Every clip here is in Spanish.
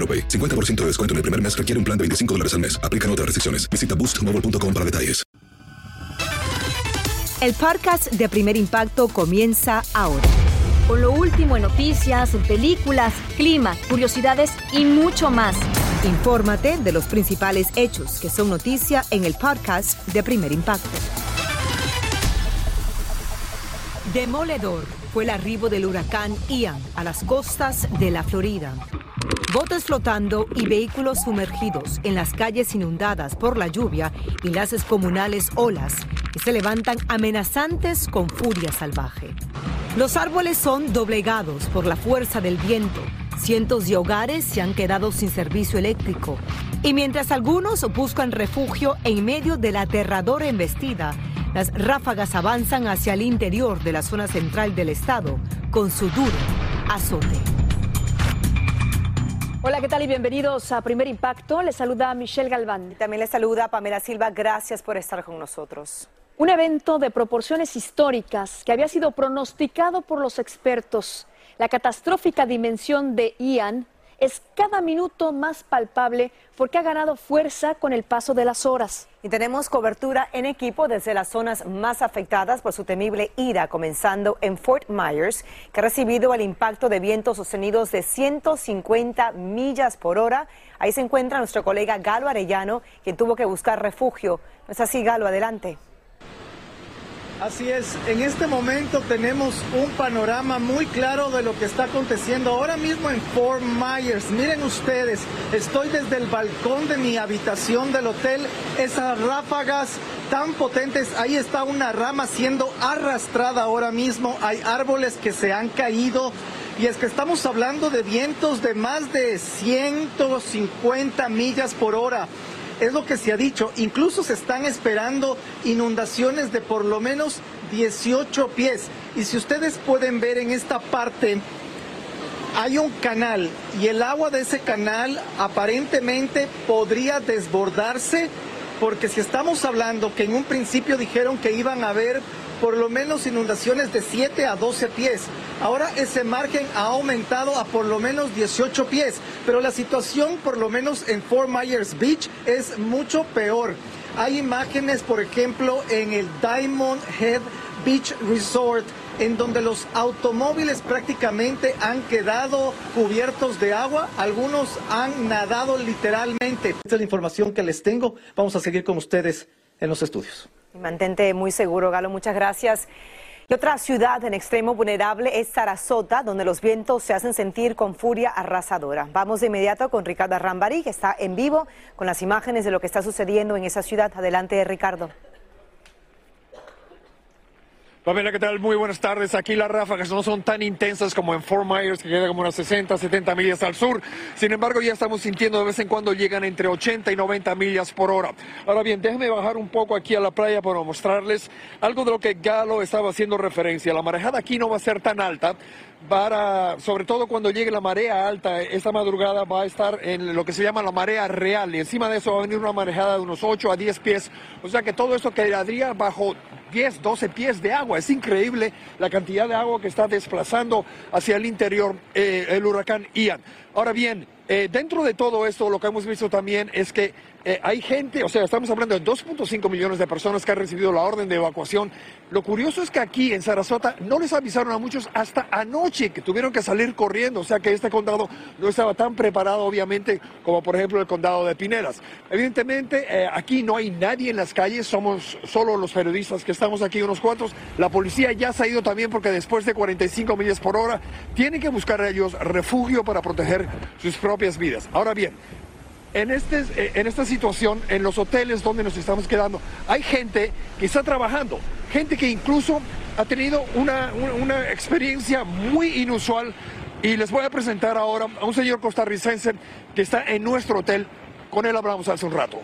AroPay. 50% de descuento en el primer mes requiere un plan de 25 dólares al mes. Aplican otras restricciones. Visita boostmobile.com para detalles. El podcast de Primer Impacto comienza ahora. Con lo último en noticias, en películas, clima, curiosidades y mucho más. Infórmate de los principales hechos que son noticia en el podcast de Primer Impacto. Demoledor fue el arribo del huracán Ian a las costas de la Florida. Botes flotando y vehículos sumergidos en las calles inundadas por la lluvia y las descomunales olas que se levantan amenazantes con furia salvaje. Los árboles son doblegados por la fuerza del viento. Cientos de hogares se han quedado sin servicio eléctrico. Y mientras algunos buscan refugio en medio de la aterradora embestida, las ráfagas avanzan hacia el interior de la zona central del estado con su duro azote. Hola, ¿qué tal y bienvenidos a Primer Impacto? Les saluda Michelle Galván. También les saluda Pamela Silva. Gracias por estar con nosotros. Un evento de proporciones históricas que había sido pronosticado por los expertos. La catastrófica dimensión de Ian es cada minuto más palpable porque ha ganado fuerza con el paso de las horas. Y tenemos cobertura en equipo desde las zonas más afectadas por su temible ira, comenzando en Fort Myers, que ha recibido el impacto de vientos sostenidos de 150 millas por hora. Ahí se encuentra nuestro colega Galo Arellano, quien tuvo que buscar refugio. ¿No es así, Galo? Adelante. Así es, en este momento tenemos un panorama muy claro de lo que está aconteciendo ahora mismo en Fort Myers. Miren ustedes, estoy desde el balcón de mi habitación del hotel, esas ráfagas tan potentes, ahí está una rama siendo arrastrada ahora mismo, hay árboles que se han caído. Y es que estamos hablando de vientos de más de 150 millas por hora es lo que se ha dicho. Incluso se están esperando inundaciones de por lo menos 18 pies. Y si ustedes pueden ver en esta parte, hay un canal y el agua de ese canal aparentemente podría desbordarse porque si estamos hablando que en un principio dijeron que iban a haber por lo menos inundaciones de 7 a 12 pies. Ahora ese margen ha aumentado a por lo menos 18 pies, pero la situación por lo menos en Fort Myers Beach es mucho peor. Hay imágenes, por ejemplo, en el Diamond Head Beach Resort, en donde los automóviles prácticamente han quedado cubiertos de agua, algunos han nadado literalmente. Esta es la información que les tengo. Vamos a seguir con ustedes en los estudios. Mantente muy seguro, Galo. Muchas gracias. Y otra ciudad en extremo vulnerable es Sarasota, donde los vientos se hacen sentir con furia arrasadora. Vamos de inmediato con Ricardo Rambari, que está en vivo con las imágenes de lo que está sucediendo en esa ciudad. Adelante, Ricardo. Pamela, ¿qué tal? Muy buenas tardes. Aquí las ráfagas no son tan intensas como en Fort Myers, que queda como unas 60, 70 millas al sur. Sin embargo, ya estamos sintiendo de vez en cuando llegan entre 80 y 90 millas por hora. Ahora bien, déjenme bajar un poco aquí a la playa para mostrarles algo de lo que Galo estaba haciendo referencia. La marejada aquí no va a ser tan alta. Para, sobre todo cuando llegue la marea alta, esta madrugada va a estar en lo que se llama la marea real y encima de eso va a venir una marejada de unos 8 a 10 pies. O sea que todo esto quedaría bajo 10, 12 pies de agua. Es increíble la cantidad de agua que está desplazando hacia el interior eh, el huracán Ian. Ahora bien, eh, dentro de todo esto, lo que hemos visto también es que eh, hay gente, o sea, estamos hablando de 2.5 millones de personas que han recibido la orden de evacuación. Lo curioso es que aquí en Sarasota no les avisaron a muchos hasta anoche que tuvieron que salir corriendo, o sea que este condado no estaba tan preparado, obviamente, como por ejemplo el condado de Pinedas. Evidentemente, eh, aquí no hay nadie en las calles, somos solo los periodistas que estamos aquí, unos cuantos. La policía ya se ha ido también porque después de 45 millas por hora tienen que buscar a ellos refugio para proteger sus propias vidas. Ahora bien, en, este, eh, en esta situación, en los hoteles donde nos estamos quedando, hay gente que está trabajando, gente que incluso ha tenido una, una, experiencia muy inusual y les voy a presentar ahora a un señor costarricense que está en nuestro hotel. Con él hablamos hace un rato.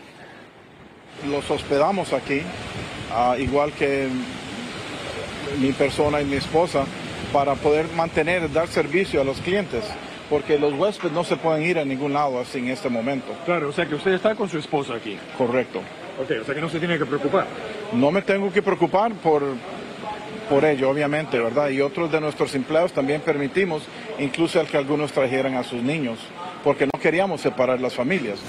Los hospedamos aquí, ah, igual que mi persona y mi esposa, para poder mantener, dar servicio a los clientes porque los huéspedes no se pueden ir a ningún lado así en este momento. Claro, o sea que usted está con su esposa aquí. Correcto. Ok, o sea que no se tiene que preocupar. No me tengo que preocupar por, por ello, obviamente, ¿verdad? Y otros de nuestros empleados también permitimos, incluso al que algunos trajeran a sus niños, porque no queríamos separar las familias.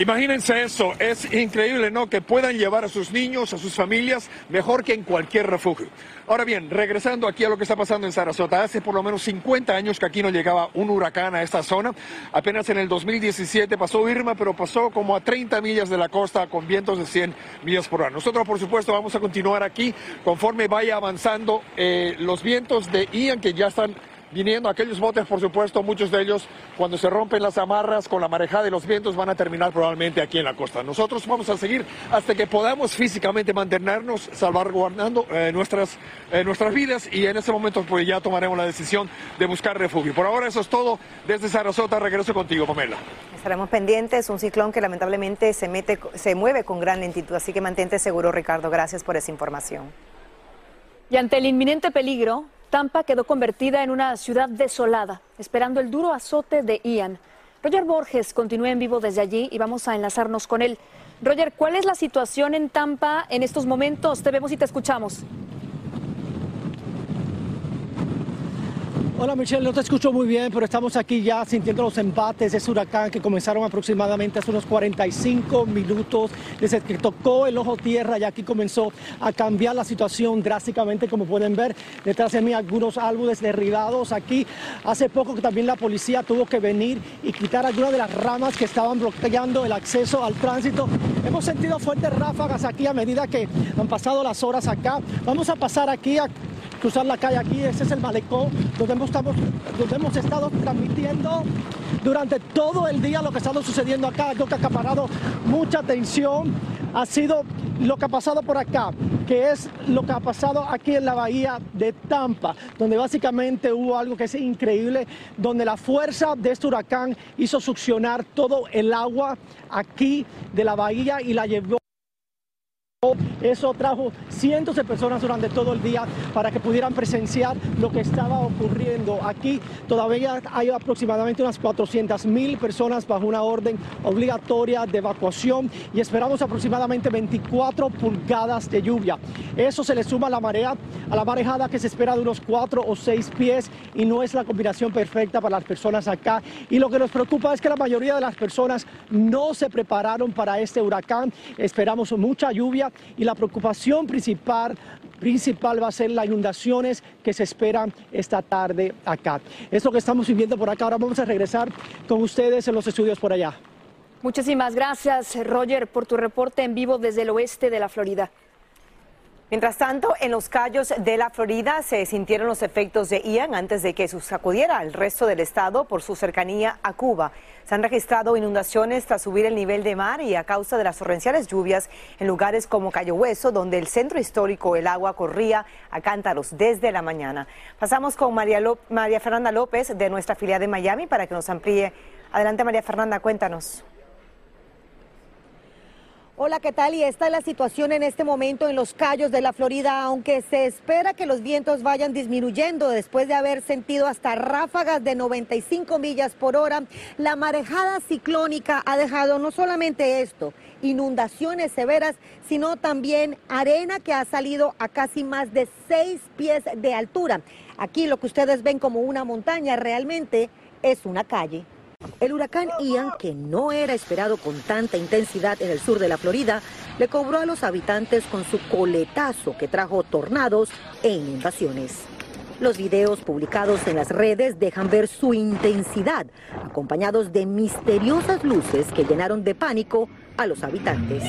Imagínense eso, es increíble, ¿no? Que puedan llevar a sus niños, a sus familias, mejor que en cualquier refugio. Ahora bien, regresando aquí a lo que está pasando en Sarasota, hace por lo menos 50 años que aquí no llegaba un huracán a esta zona. Apenas en el 2017 pasó Irma, pero pasó como a 30 millas de la costa con vientos de 100 millas por hora. Nosotros, por supuesto, vamos a continuar aquí conforme vaya avanzando eh, los vientos de Ian que ya están viniendo aquellos botes, por supuesto, muchos de ellos cuando se rompen las amarras con la marejada de los vientos van a terminar probablemente aquí en la costa. Nosotros vamos a seguir hasta que podamos físicamente mantenernos salvaguardando eh, nuestras, eh, nuestras vidas y en ese momento pues ya tomaremos la decisión de buscar refugio. Por ahora eso es todo. Desde Sarasota regreso contigo, Pamela. Estaremos pendientes, un ciclón que lamentablemente se, mete, se mueve con gran lentitud, así que mantente seguro, Ricardo. Gracias por esa información. Y ante el inminente peligro, Tampa quedó convertida en una ciudad desolada, esperando el duro azote de Ian. Roger Borges continúa en vivo desde allí y vamos a enlazarnos con él. Roger, ¿cuál es la situación en Tampa en estos momentos? Te vemos y te escuchamos. Hola Michelle, no te escucho muy bien, pero estamos aquí ya sintiendo los embates de ese huracán que comenzaron aproximadamente hace unos 45 minutos desde que tocó el ojo tierra y aquí comenzó a cambiar la situación drásticamente, como pueden ver detrás de mí algunos árboles derribados aquí. Hace poco que también la policía tuvo que venir y quitar algunas de las ramas que estaban bloqueando el acceso al tránsito. Hemos sentido fuertes ráfagas aquí a medida que han pasado las horas acá. Vamos a pasar aquí a cruzar la calle aquí, ese es el malecón donde hemos, estamos, donde hemos estado transmitiendo durante todo el día lo que ha estado sucediendo acá, lo que ha acaparado mucha atención, ha sido lo que ha pasado por acá, que es lo que ha pasado aquí en la bahía de Tampa, donde básicamente hubo algo que es increíble, donde la fuerza de este huracán hizo succionar todo el agua aquí de la bahía y la llevó eso trajo cientos de personas durante todo el día para que pudieran presenciar lo que estaba ocurriendo. Aquí todavía hay aproximadamente unas 400 mil personas bajo una orden obligatoria de evacuación y esperamos aproximadamente 24 pulgadas de lluvia. Eso se le suma a la marea, a la marejada que se espera de unos 4 o 6 pies y no es la combinación perfecta para las personas acá. Y lo que nos preocupa es que la mayoría de las personas no se prepararon para este huracán. Esperamos mucha lluvia y la preocupación principal, principal va a ser las inundaciones que se esperan esta tarde acá. Esto que estamos viviendo por acá, ahora vamos a regresar con ustedes en los estudios por allá. Muchísimas gracias, Roger, por tu reporte en vivo desde el oeste de la Florida. Mientras tanto, en los callos de la Florida se sintieron los efectos de Ian antes de que sacudiera al resto del estado por su cercanía a Cuba. Se han registrado inundaciones tras subir el nivel de mar y a causa de las torrenciales lluvias en lugares como Cayo Hueso, donde el centro histórico el agua corría a cántaros desde la mañana. Pasamos con María, María Fernanda López de nuestra filial de Miami para que nos amplíe. Adelante María Fernanda, cuéntanos. Hola, ¿qué tal? Y esta es la situación en este momento en los Cayos de la Florida, aunque se espera que los vientos vayan disminuyendo después de haber sentido hasta ráfagas de 95 millas por hora. La marejada ciclónica ha dejado no solamente esto, inundaciones severas, sino también arena que ha salido a casi más de 6 pies de altura. Aquí lo que ustedes ven como una montaña realmente es una calle. El huracán Ian, que no era esperado con tanta intensidad en el sur de la Florida, le cobró a los habitantes con su coletazo que trajo tornados e inundaciones. Los videos publicados en las redes dejan ver su intensidad, acompañados de misteriosas luces que llenaron de pánico a los habitantes.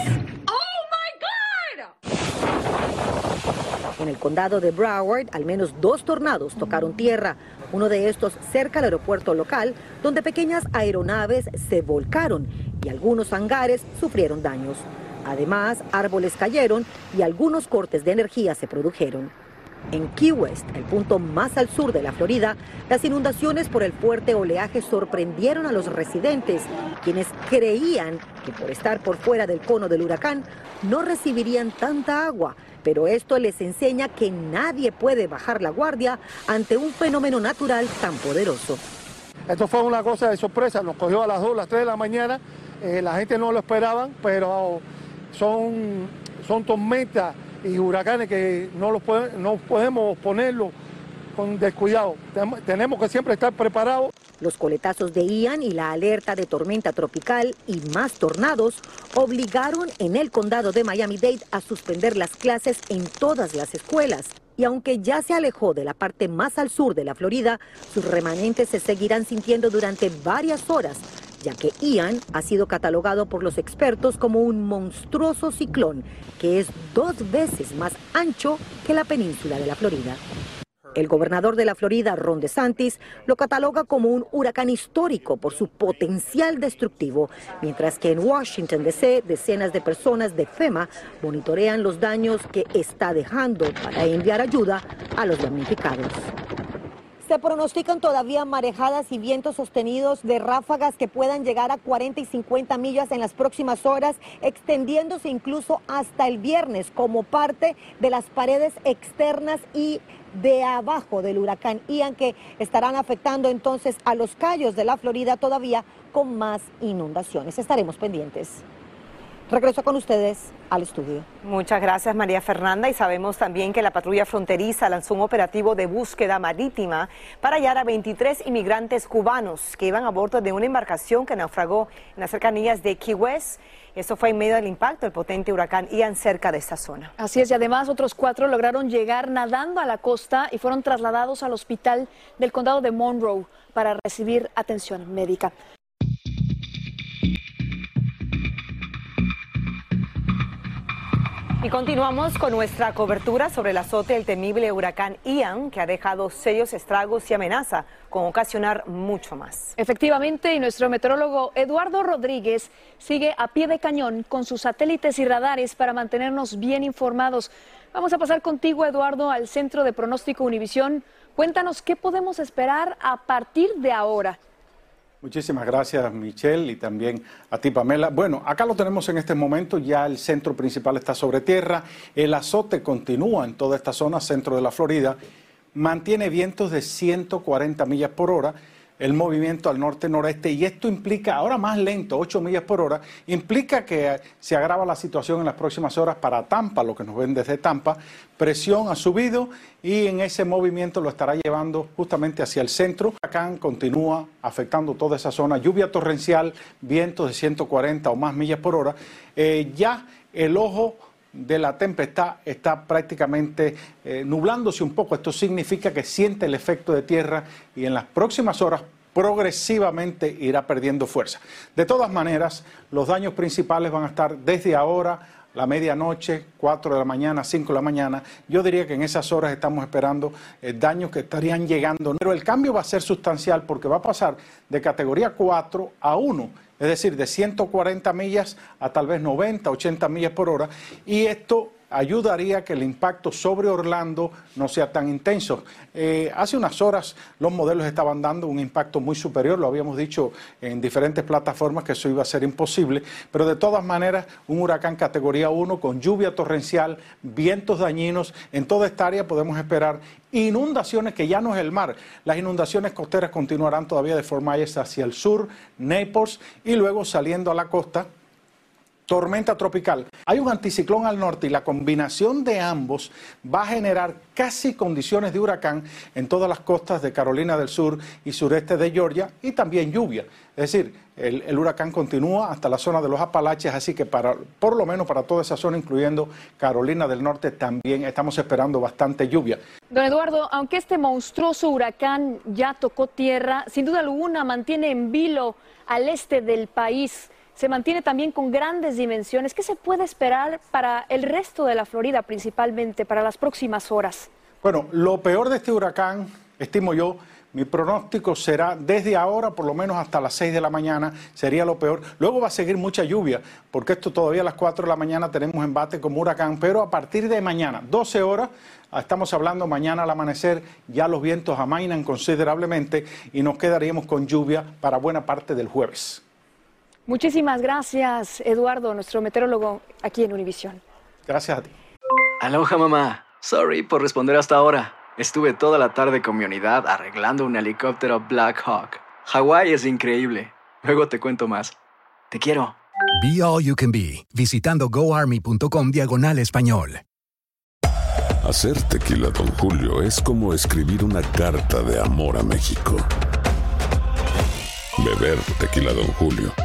En el condado de Broward, al menos dos tornados tocaron tierra, uno de estos cerca al aeropuerto local, donde pequeñas aeronaves se volcaron y algunos hangares sufrieron daños. Además, árboles cayeron y algunos cortes de energía se produjeron. En Key West, el punto más al sur de la Florida, las inundaciones por el fuerte oleaje sorprendieron a los residentes, quienes creían que por estar por fuera del cono del huracán no recibirían tanta agua, pero esto les enseña que nadie puede bajar la guardia ante un fenómeno natural tan poderoso. Esto fue una cosa de sorpresa, nos cogió a las 2, las 3 de la mañana, eh, la gente no lo esperaba, pero son, son tormentas y huracanes que no, los no podemos ponerlo con descuidado. Tenemos que siempre estar preparados. Los coletazos de Ian y la alerta de tormenta tropical y más tornados obligaron en el condado de Miami-Dade a suspender las clases en todas las escuelas. Y aunque ya se alejó de la parte más al sur de la Florida, sus remanentes se seguirán sintiendo durante varias horas ya que Ian ha sido catalogado por los expertos como un monstruoso ciclón que es dos veces más ancho que la península de la Florida. El gobernador de la Florida, Ron DeSantis, lo cataloga como un huracán histórico por su potencial destructivo, mientras que en Washington, D.C., decenas de personas de FEMA monitorean los daños que está dejando para enviar ayuda a los damnificados. Se pronostican todavía marejadas y vientos sostenidos de ráfagas que puedan llegar a 40 y 50 millas en las próximas horas, extendiéndose incluso hasta el viernes como parte de las paredes externas y de abajo del huracán Ian que estarán afectando entonces a los callos de la Florida todavía con más inundaciones. Estaremos pendientes. Regreso con ustedes al estudio. Muchas gracias María Fernanda y sabemos también que la patrulla fronteriza lanzó un operativo de búsqueda marítima para hallar a 23 inmigrantes cubanos que iban a bordo de una embarcación que naufragó en las cercanías de Key West. Esto fue en medio del impacto del potente huracán Ian cerca de esta zona. Así es, y además otros cuatro lograron llegar nadando a la costa y fueron trasladados al hospital del condado de Monroe para recibir atención médica. Y continuamos con nuestra cobertura sobre el azote del temible huracán Ian, que ha dejado serios estragos y amenaza con ocasionar mucho más. Efectivamente, y nuestro meteorólogo Eduardo Rodríguez sigue a pie de cañón con sus satélites y radares para mantenernos bien informados. Vamos a pasar contigo, Eduardo, al Centro de Pronóstico Univisión. Cuéntanos qué podemos esperar a partir de ahora. Muchísimas gracias, Michelle, y también a ti, Pamela. Bueno, acá lo tenemos en este momento, ya el centro principal está sobre tierra, el azote continúa en toda esta zona, centro de la Florida, mantiene vientos de 140 millas por hora el movimiento al norte-noreste y esto implica, ahora más lento, 8 millas por hora, implica que se agrava la situación en las próximas horas para Tampa, lo que nos ven desde Tampa, presión ha subido y en ese movimiento lo estará llevando justamente hacia el centro. Acá continúa afectando toda esa zona, lluvia torrencial, vientos de 140 o más millas por hora. Eh, ya el ojo de la tempestad está prácticamente eh, nublándose un poco. Esto significa que siente el efecto de tierra y en las próximas horas progresivamente irá perdiendo fuerza. De todas maneras, los daños principales van a estar desde ahora la medianoche, 4 de la mañana, 5 de la mañana, yo diría que en esas horas estamos esperando eh, daños que estarían llegando. Pero el cambio va a ser sustancial porque va a pasar de categoría 4 a 1, es decir, de 140 millas a tal vez 90, 80 millas por hora. Y esto ayudaría a que el impacto sobre Orlando no sea tan intenso. Eh, hace unas horas los modelos estaban dando un impacto muy superior, lo habíamos dicho en diferentes plataformas que eso iba a ser imposible, pero de todas maneras un huracán categoría 1 con lluvia torrencial, vientos dañinos, en toda esta área podemos esperar inundaciones que ya no es el mar. Las inundaciones costeras continuarán todavía de Myers hacia el sur, Naples y luego saliendo a la costa tormenta tropical. Hay un anticiclón al norte y la combinación de ambos va a generar casi condiciones de huracán en todas las costas de Carolina del Sur y sureste de Georgia y también lluvia. Es decir, el, huracán continúa hasta la zona de los Apalaches, así que para, por lo menos para toda esa zona, incluyendo Carolina del Norte, también estamos esperando bastante lluvia. Don Eduardo, aunque este monstruoso huracán ya tocó tierra, sin duda alguna mantiene en vilo al este del país se mantiene también con grandes dimensiones. ¿Qué se puede esperar para el resto de la Florida, principalmente para las próximas horas? Bueno, lo peor de este huracán, estimo yo, mi pronóstico será desde ahora, por lo menos hasta las 6 de la mañana, sería lo peor. Luego va a seguir mucha lluvia, porque esto todavía a las 4 de la mañana tenemos embate como huracán, pero a partir de mañana, 12 horas, estamos hablando mañana al amanecer, ya los vientos amainan considerablemente y nos quedaríamos con lluvia para buena parte del jueves. Muchísimas gracias, Eduardo, nuestro meteorólogo aquí en Univisión. Gracias a ti. Aloha, mamá. Sorry por responder hasta ahora. Estuve toda la tarde con mi unidad arreglando un helicóptero Black Hawk. Hawái es increíble. Luego te cuento más. Te quiero. Be All You Can Be, visitando goarmy.com diagonal español. Hacer tequila, don Julio, es como escribir una carta de amor a México. Beber tequila, don Julio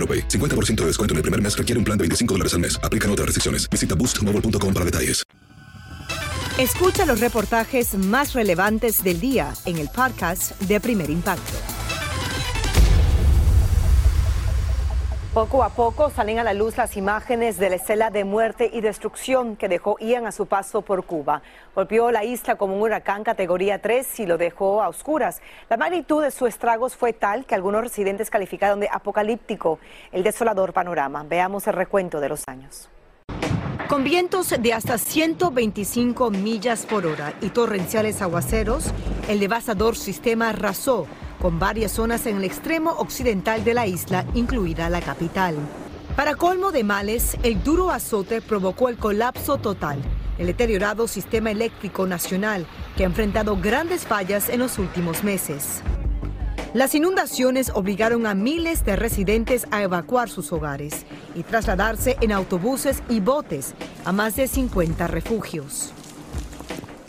50% de descuento en el primer mes requiere un plan de 25 dólares al mes. Aplican otras restricciones. Visita boostmobile.com para detalles. Escucha los reportajes más relevantes del día en el podcast de Primer Impacto. Poco a poco salen a la luz las imágenes de la escena de muerte y destrucción que dejó Ian a su paso por Cuba. Golpeó la isla como un huracán categoría 3 y lo dejó a oscuras. La magnitud de sus estragos fue tal que algunos residentes calificaron de apocalíptico el desolador panorama. Veamos el recuento de los años. Con vientos de hasta 125 millas por hora y torrenciales aguaceros, el devastador sistema arrasó con varias zonas en el extremo occidental de la isla, incluida la capital. Para colmo de males, el duro azote provocó el colapso total el deteriorado sistema eléctrico nacional que ha enfrentado grandes fallas en los últimos meses. Las inundaciones obligaron a miles de residentes a evacuar sus hogares y trasladarse en autobuses y botes a más de 50 refugios.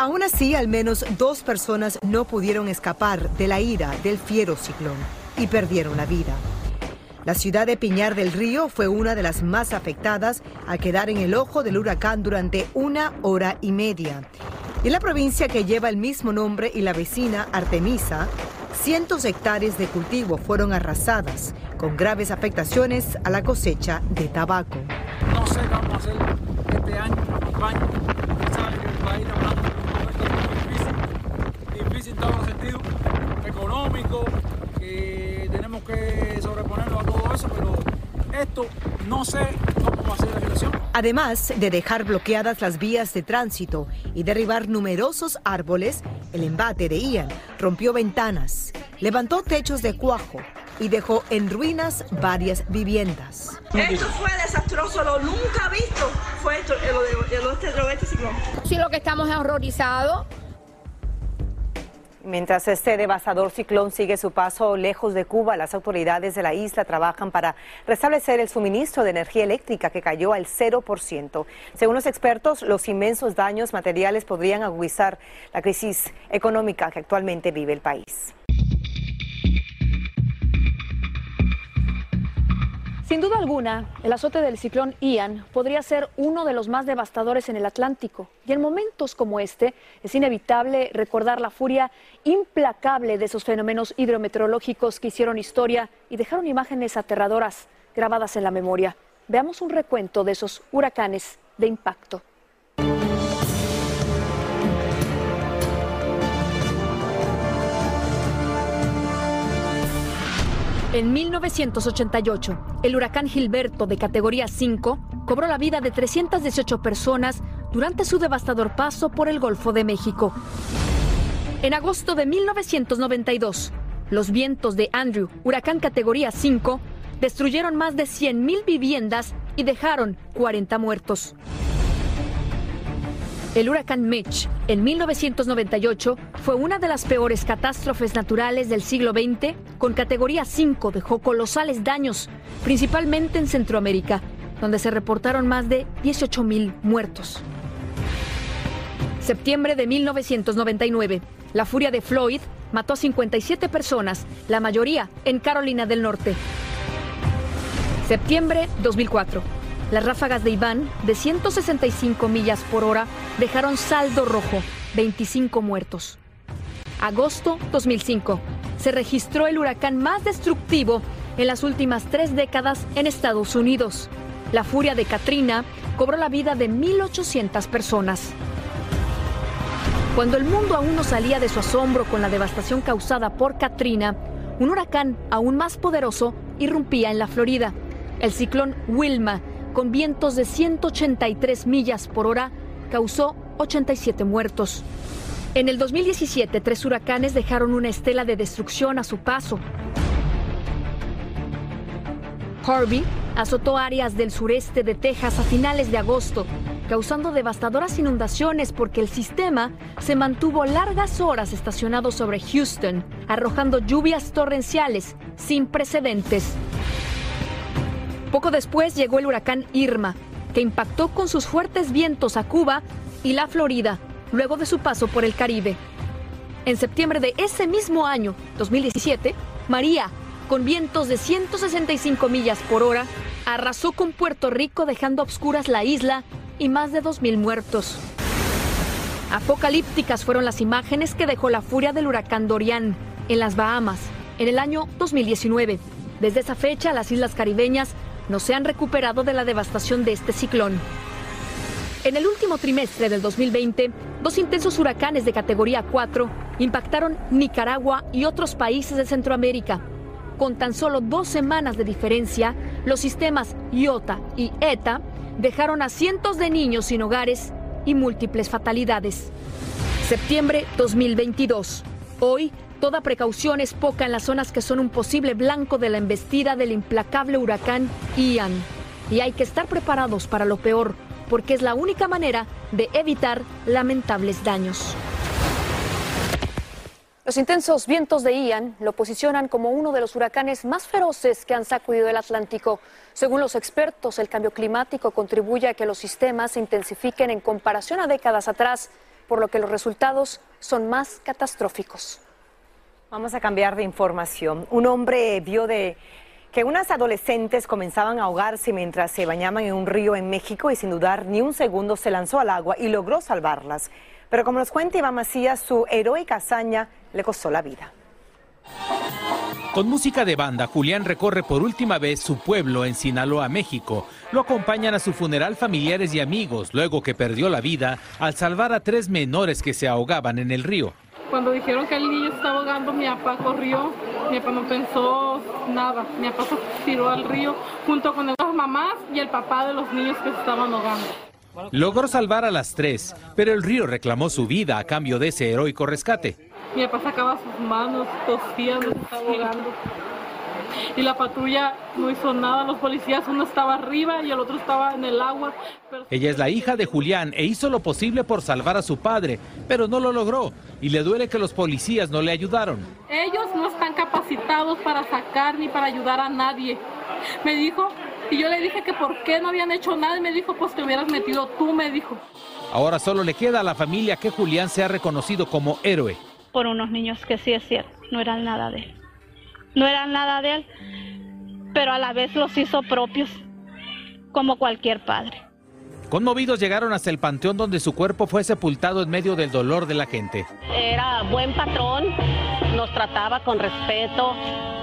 Aún así, al menos dos personas no pudieron escapar de la ira del fiero ciclón y perdieron la vida. La ciudad de Piñar del Río fue una de las más afectadas al quedar en el ojo del huracán durante una hora y media. En la provincia que lleva el mismo nombre y la vecina Artemisa, cientos de hectáreas de cultivo fueron arrasadas, con graves afectaciones a la cosecha de tabaco. No sé este año. Sabe que el país está hablando de un momento muy difícil, difícil en todos los sentidos, económico, que tenemos que sobreponernos a todo eso, pero esto no sé cómo va a ser la situación. Además de dejar bloqueadas las vías de tránsito y derribar numerosos árboles, el embate de Ian rompió ventanas, levantó techos de cuajo y dejó en ruinas varias viviendas. Esto fue desastroso, lo nunca visto fue esto, lo de, lo de este, este ciclón. Sí, lo que estamos es horrorizados. Mientras este devastador ciclón sigue su paso lejos de Cuba, las autoridades de la isla trabajan para restablecer el suministro de energía eléctrica que cayó al 0%. Según los expertos, los inmensos daños materiales podrían agudizar la crisis económica que actualmente vive el país. Sin duda alguna, el azote del ciclón Ian podría ser uno de los más devastadores en el Atlántico. Y en momentos como este es inevitable recordar la furia implacable de esos fenómenos hidrometeorológicos que hicieron historia y dejaron imágenes aterradoras grabadas en la memoria. Veamos un recuento de esos huracanes de impacto. En 1988, el huracán Gilberto de categoría 5 cobró la vida de 318 personas durante su devastador paso por el Golfo de México. En agosto de 1992, los vientos de Andrew, huracán categoría 5, destruyeron más de 100.000 viviendas y dejaron 40 muertos. El huracán Mitch en 1998 fue una de las peores catástrofes naturales del siglo XX. Con categoría 5 dejó colosales daños, principalmente en Centroamérica, donde se reportaron más de 18 mil muertos. Septiembre de 1999, la furia de Floyd mató a 57 personas, la mayoría en Carolina del Norte. Septiembre 2004. Las ráfagas de Iván, de 165 millas por hora, dejaron saldo rojo, 25 muertos. Agosto 2005. Se registró el huracán más destructivo en las últimas tres décadas en Estados Unidos. La furia de Katrina cobró la vida de 1.800 personas. Cuando el mundo aún no salía de su asombro con la devastación causada por Katrina, un huracán aún más poderoso irrumpía en la Florida. El ciclón Wilma con vientos de 183 millas por hora, causó 87 muertos. En el 2017, tres huracanes dejaron una estela de destrucción a su paso. Harvey azotó áreas del sureste de Texas a finales de agosto, causando devastadoras inundaciones porque el sistema se mantuvo largas horas estacionado sobre Houston, arrojando lluvias torrenciales sin precedentes. Poco después llegó el huracán Irma, que impactó con sus fuertes vientos a Cuba y la Florida, luego de su paso por el Caribe. En septiembre de ese mismo año, 2017, María, con vientos de 165 millas por hora, arrasó con Puerto Rico dejando a obscuras la isla y más de 2.000 muertos. Apocalípticas fueron las imágenes que dejó la furia del huracán Dorian en las Bahamas en el año 2019. Desde esa fecha, las islas caribeñas no se han recuperado de la devastación de este ciclón. En el último trimestre del 2020, dos intensos huracanes de categoría 4 impactaron Nicaragua y otros países de Centroamérica. Con tan solo dos semanas de diferencia, los sistemas IOTA y ETA dejaron a cientos de niños sin hogares y múltiples fatalidades. Septiembre 2022. Hoy Toda precaución es poca en las zonas que son un posible blanco de la embestida del implacable huracán Ian. Y hay que estar preparados para lo peor, porque es la única manera de evitar lamentables daños. Los intensos vientos de Ian lo posicionan como uno de los huracanes más feroces que han sacudido el Atlántico. Según los expertos, el cambio climático contribuye a que los sistemas se intensifiquen en comparación a décadas atrás, por lo que los resultados son más catastróficos. Vamos a cambiar de información. Un hombre vio de que unas adolescentes comenzaban a ahogarse mientras se bañaban en un río en México y sin dudar ni un segundo se lanzó al agua y logró salvarlas. Pero como nos cuenta Iván Macías, su heroica hazaña le costó la vida. Con música de banda, Julián recorre por última vez su pueblo en Sinaloa, México. Lo acompañan a su funeral familiares y amigos, luego que perdió la vida al salvar a tres menores que se ahogaban en el río. Cuando dijeron que el niño estaba ahogando, mi papá corrió, mi papá no pensó nada, mi papá se tiró al río junto con las mamás y el papá de los niños que se estaban ahogando. Logró salvar a las tres, pero el río reclamó su vida a cambio de ese heroico rescate. Mi papá sacaba sus manos, tosía, se estaba ahogando. Y la patrulla no hizo nada. Los policías, uno estaba arriba y el otro estaba en el agua. Ella es la hija de Julián e hizo lo posible por salvar a su padre, pero no lo logró y le duele que los policías no le ayudaron. Ellos no están capacitados para sacar ni para ayudar a nadie. Me dijo, y yo le dije que por qué no habían hecho nada y me dijo, pues te hubieras metido tú, me dijo. Ahora solo le queda a la familia que Julián sea reconocido como héroe. Por unos niños que sí es cierto, no eran nada de él. No eran nada de él, pero a la vez los hizo propios, como cualquier padre. Conmovidos llegaron hasta el panteón donde su cuerpo fue sepultado en medio del dolor de la gente. Era buen patrón, nos trataba con respeto,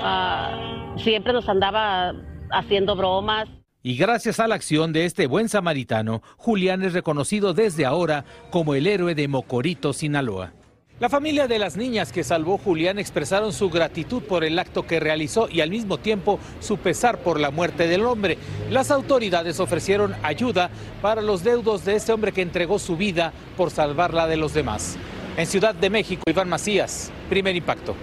ah, siempre nos andaba haciendo bromas. Y gracias a la acción de este buen samaritano, Julián es reconocido desde ahora como el héroe de Mocorito, Sinaloa. La familia de las niñas que salvó Julián expresaron su gratitud por el acto que realizó y al mismo tiempo su pesar por la muerte del hombre. Las autoridades ofrecieron ayuda para los deudos de este hombre que entregó su vida por salvarla de los demás. En Ciudad de México, Iván Macías, primer impacto.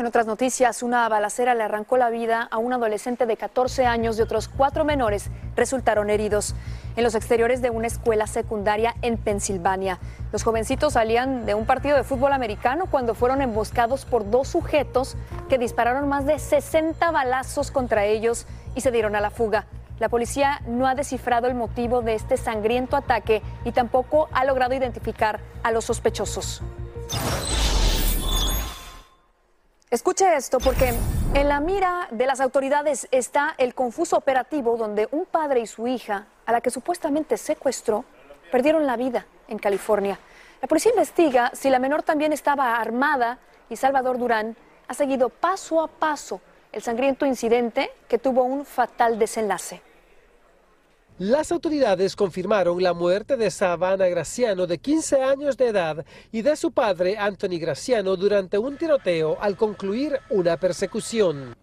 En otras noticias, una balacera le arrancó la vida a un adolescente de 14 años y otros cuatro menores resultaron heridos en los exteriores de una escuela secundaria en Pensilvania. Los jovencitos salían de un partido de fútbol americano cuando fueron emboscados por dos sujetos que dispararon más de 60 balazos contra ellos y se dieron a la fuga. La policía no ha descifrado el motivo de este sangriento ataque y tampoco ha logrado identificar a los sospechosos. Escuche esto porque en la mira de las autoridades está el confuso operativo donde un padre y su hija, a la que supuestamente secuestró, perdieron la vida en California. La policía investiga si la menor también estaba armada y Salvador Durán ha seguido paso a paso el sangriento incidente que tuvo un fatal desenlace. Las autoridades confirmaron la muerte de Savannah Graciano, de 15 años de edad, y de su padre, Anthony Graciano, durante un tiroteo al concluir una persecución.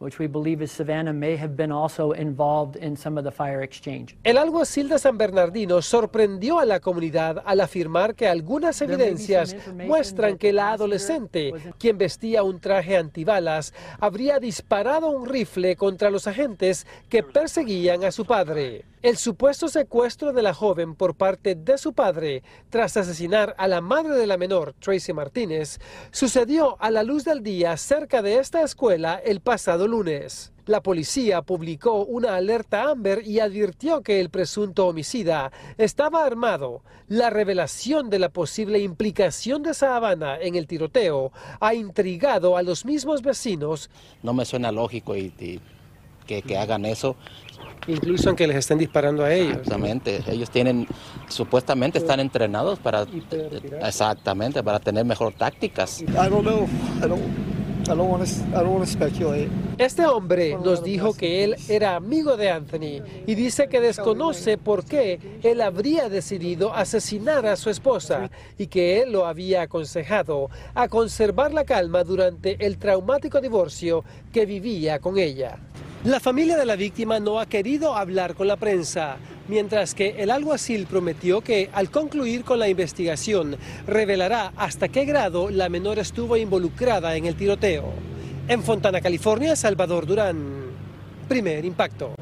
El alguacil de San Bernardino sorprendió a la comunidad al afirmar que algunas evidencias muestran que la adolescente, quien vestía un traje antibalas, habría disparado un rifle contra los agentes que perseguían a su padre. El supuesto secuestro de la joven por parte de su padre tras asesinar a la madre de la menor, Tracy Martínez, sucedió a la luz del día cerca de esta escuela el pasado lunes. La policía publicó una alerta Amber y advirtió que el presunto homicida estaba armado. La revelación de la posible implicación de Savannah en el tiroteo ha intrigado a los mismos vecinos. No me suena lógico que hagan eso Incluso aunque les estén disparando a ellos. Exactamente, ellos tienen, supuestamente están entrenados para, exactamente, para tener mejor tácticas. Este hombre nos dijo que él era amigo de Anthony y dice que desconoce por qué él habría decidido asesinar a su esposa y que él lo había aconsejado a conservar la calma durante el traumático divorcio que vivía con ella. La familia de la víctima no ha querido hablar con la prensa, mientras que el alguacil prometió que al concluir con la investigación revelará hasta qué grado la menor estuvo involucrada en el tiroteo. En Fontana, California, Salvador Durán. Primer impacto.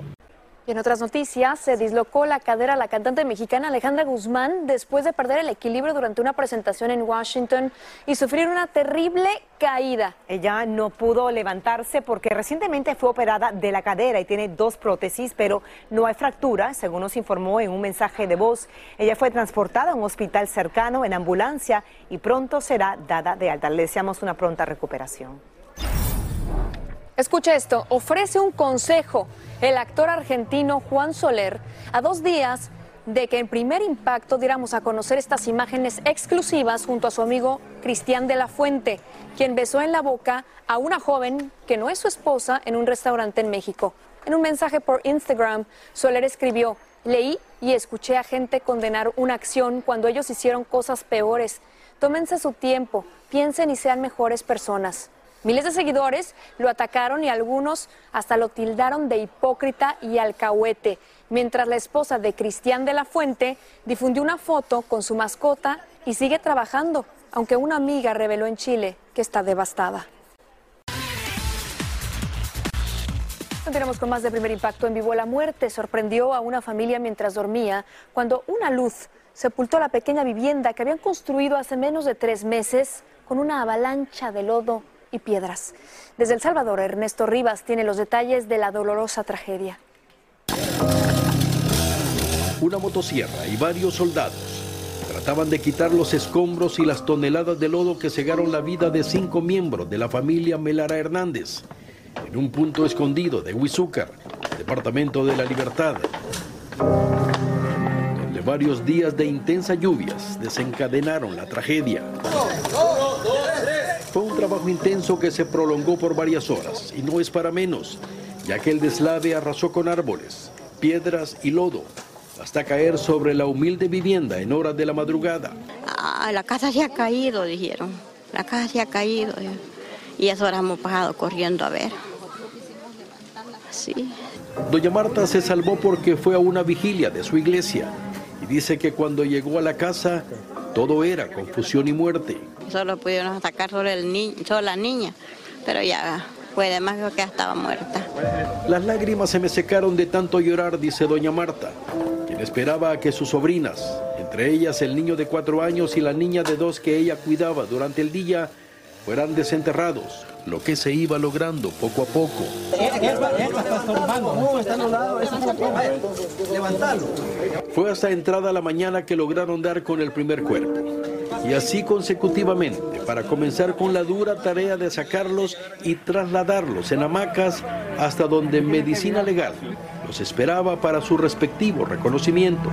Y en otras noticias, se dislocó la cadera la cantante mexicana Alejandra Guzmán después de perder el equilibrio durante una presentación en Washington y sufrir una terrible caída. Ella no pudo levantarse porque recientemente fue operada de la cadera y tiene dos prótesis, pero no hay fractura, según nos informó en un mensaje de voz. Ella fue transportada a un hospital cercano en ambulancia y pronto será dada de alta. Le deseamos una pronta recuperación. Escucha esto, ofrece un consejo el actor argentino Juan Soler a dos días de que en primer impacto diéramos a conocer estas imágenes exclusivas junto a su amigo Cristian de la Fuente, quien besó en la boca a una joven que no es su esposa en un restaurante en México. En un mensaje por Instagram, Soler escribió, leí y escuché a gente condenar una acción cuando ellos hicieron cosas peores. Tómense su tiempo, piensen y sean mejores personas. Miles de seguidores lo atacaron y algunos hasta lo tildaron de hipócrita y alcahuete, mientras la esposa de Cristian de la Fuente difundió una foto con su mascota y sigue trabajando, aunque una amiga reveló en Chile que está devastada. Continuamos con más de primer impacto en vivo. La muerte sorprendió a una familia mientras dormía cuando una luz sepultó la pequeña vivienda que habían construido hace menos de tres meses con una avalancha de lodo piedras. Desde El Salvador, Ernesto Rivas tiene los detalles de la dolorosa tragedia. Una motosierra y varios soldados trataban de quitar los escombros y las toneladas de lodo que cegaron la vida de cinco miembros de la familia Melara Hernández en un punto escondido de Huizúcar, departamento de la Libertad, varios días de intensas lluvias desencadenaron la tragedia. Fue un trabajo intenso que se prolongó por varias horas y no es para menos, ya que el deslave arrasó con árboles, piedras y lodo hasta caer sobre la humilde vivienda en horas de la madrugada. Ah, la casa se ha caído, dijeron. La casa se ha caído. Y eso ahora hemos pasado corriendo a ver. Sí. Doña Marta se salvó porque fue a una vigilia de su iglesia y dice que cuando llegó a la casa todo era confusión y muerte. Solo pudieron sacar solo, el ni la niña, pero ya fue de más que estaba muerta. Las lágrimas se me secaron de tanto llorar, dice doña Marta, quien esperaba a que sus sobrinas, entre ellas el niño de cuatro años y la niña de dos que ella cuidaba durante el día, fueran desenterrados, lo que se iba logrando poco a poco. Fue hasta entrada la mañana que lograron dar con el primer cuerpo. Y así consecutivamente, para comenzar con la dura tarea de sacarlos y trasladarlos en hamacas hasta donde Medicina Legal los esperaba para su respectivo reconocimiento.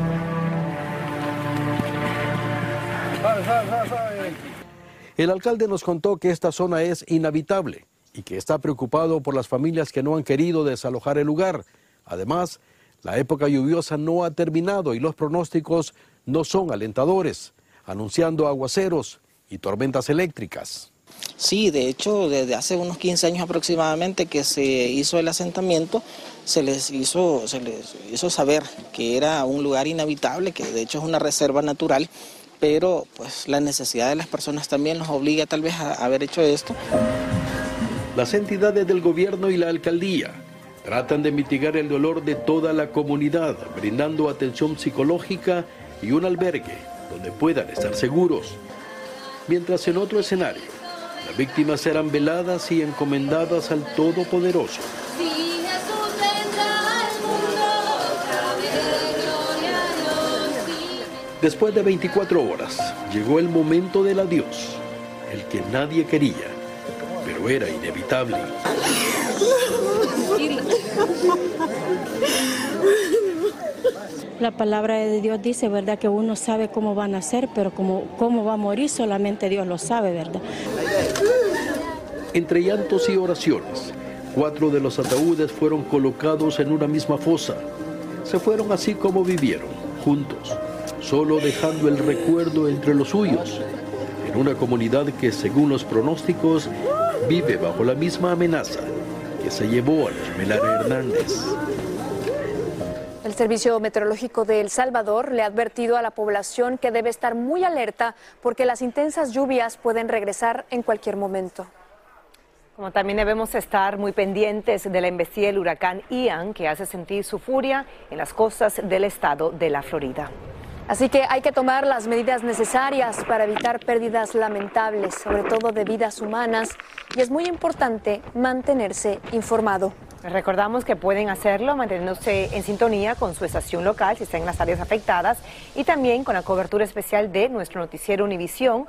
El alcalde nos contó que esta zona es inhabitable y que está preocupado por las familias que no han querido desalojar el lugar. Además, la época lluviosa no ha terminado y los pronósticos no son alentadores, anunciando aguaceros y tormentas eléctricas. Sí, de hecho, desde hace unos 15 años aproximadamente que se hizo el asentamiento, se les hizo, se les hizo saber que era un lugar inhabitable, que de hecho es una reserva natural pero pues la necesidad de las personas también nos obliga tal vez a haber hecho esto. Las entidades del gobierno y la alcaldía tratan de mitigar el dolor de toda la comunidad, brindando atención psicológica y un albergue donde puedan estar seguros. Mientras en otro escenario, las víctimas serán veladas y encomendadas al Todopoderoso. Después de 24 horas, llegó el momento del adiós, el que nadie quería, pero era inevitable. La palabra de Dios dice, ¿verdad? Que uno sabe cómo van a ser, pero cómo, cómo va a morir solamente Dios lo sabe, ¿verdad? Entre llantos y oraciones, cuatro de los ataúdes fueron colocados en una misma fosa. Se fueron así como vivieron, juntos, solo dejando el recuerdo entre los suyos, en una comunidad que según los pronósticos vive bajo la misma amenaza que se llevó a los Hernández. El Servicio Meteorológico de El Salvador le ha advertido a la población que debe estar muy alerta porque las intensas lluvias pueden regresar en cualquier momento. Como también debemos estar muy pendientes de la embestida del huracán Ian, que hace sentir su furia en las costas del estado de la Florida. Así que hay que tomar las medidas necesarias para evitar pérdidas lamentables, sobre todo de vidas humanas, y es muy importante mantenerse informado. Recordamos que pueden hacerlo manteniéndose en sintonía con su estación local si están en las áreas afectadas y también con la cobertura especial de nuestro noticiero Univisión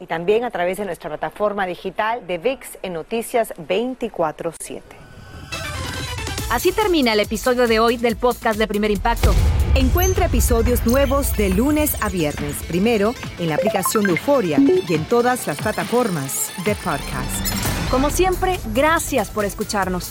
y también a través de nuestra plataforma digital de VIX en Noticias 24-7. Así termina el episodio de hoy del podcast de Primer Impacto. Encuentra episodios nuevos de lunes a viernes, primero en la aplicación de Euforia y en todas las plataformas de podcast. Como siempre, gracias por escucharnos.